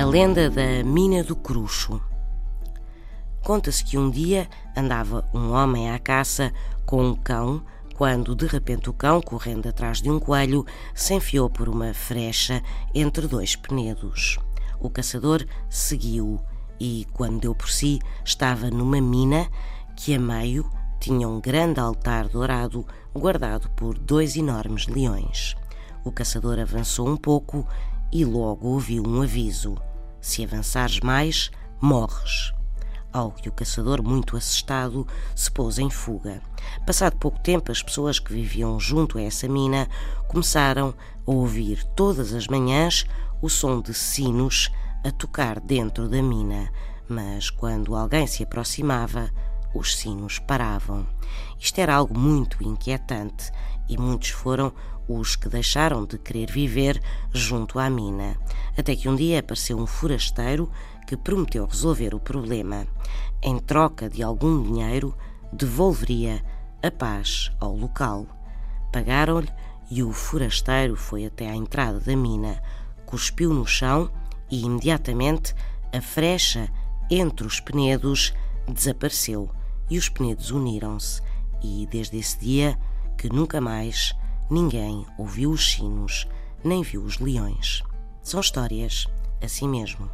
A lenda da mina do Cruxo. Conta-se que um dia andava um homem à caça com um cão, quando de repente o cão, correndo atrás de um coelho, se enfiou por uma frecha entre dois penedos. O caçador seguiu e, quando deu por si, estava numa mina que a meio tinha um grande altar dourado guardado por dois enormes leões. O caçador avançou um pouco e logo ouviu um aviso: Se avançares mais, morres. Ao que o caçador, muito assustado, se pôs em fuga. Passado pouco tempo, as pessoas que viviam junto a essa mina começaram a ouvir todas as manhãs o som de sinos a tocar dentro da mina, mas quando alguém se aproximava, os sinos paravam. Isto era algo muito inquietante e muitos foram os que deixaram de querer viver junto à mina. Até que um dia apareceu um forasteiro que prometeu resolver o problema. Em troca de algum dinheiro, devolveria a paz ao local. Pagaram-lhe e o forasteiro foi até à entrada da mina, cuspiu no chão e imediatamente a frecha entre os penedos desapareceu e os penedos uniram-se. E desde esse dia que nunca mais ninguém ouviu os sinos nem viu os leões. São histórias assim mesmo.